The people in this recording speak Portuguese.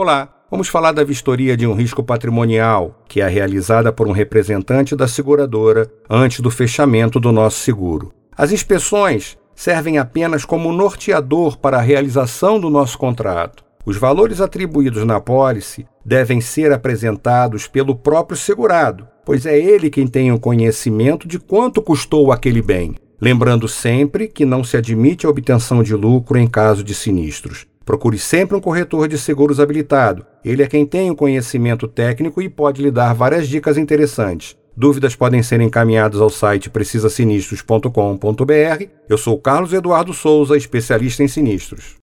Olá, vamos falar da vistoria de um risco patrimonial, que é realizada por um representante da seguradora antes do fechamento do nosso seguro. As inspeções servem apenas como norteador para a realização do nosso contrato. Os valores atribuídos na pólice devem ser apresentados pelo próprio segurado, pois é ele quem tem o conhecimento de quanto custou aquele bem. Lembrando sempre que não se admite a obtenção de lucro em caso de sinistros. Procure sempre um corretor de seguros habilitado. Ele é quem tem o conhecimento técnico e pode lhe dar várias dicas interessantes. Dúvidas podem ser encaminhadas ao site precisasinistros.com.br. Eu sou Carlos Eduardo Souza, especialista em sinistros.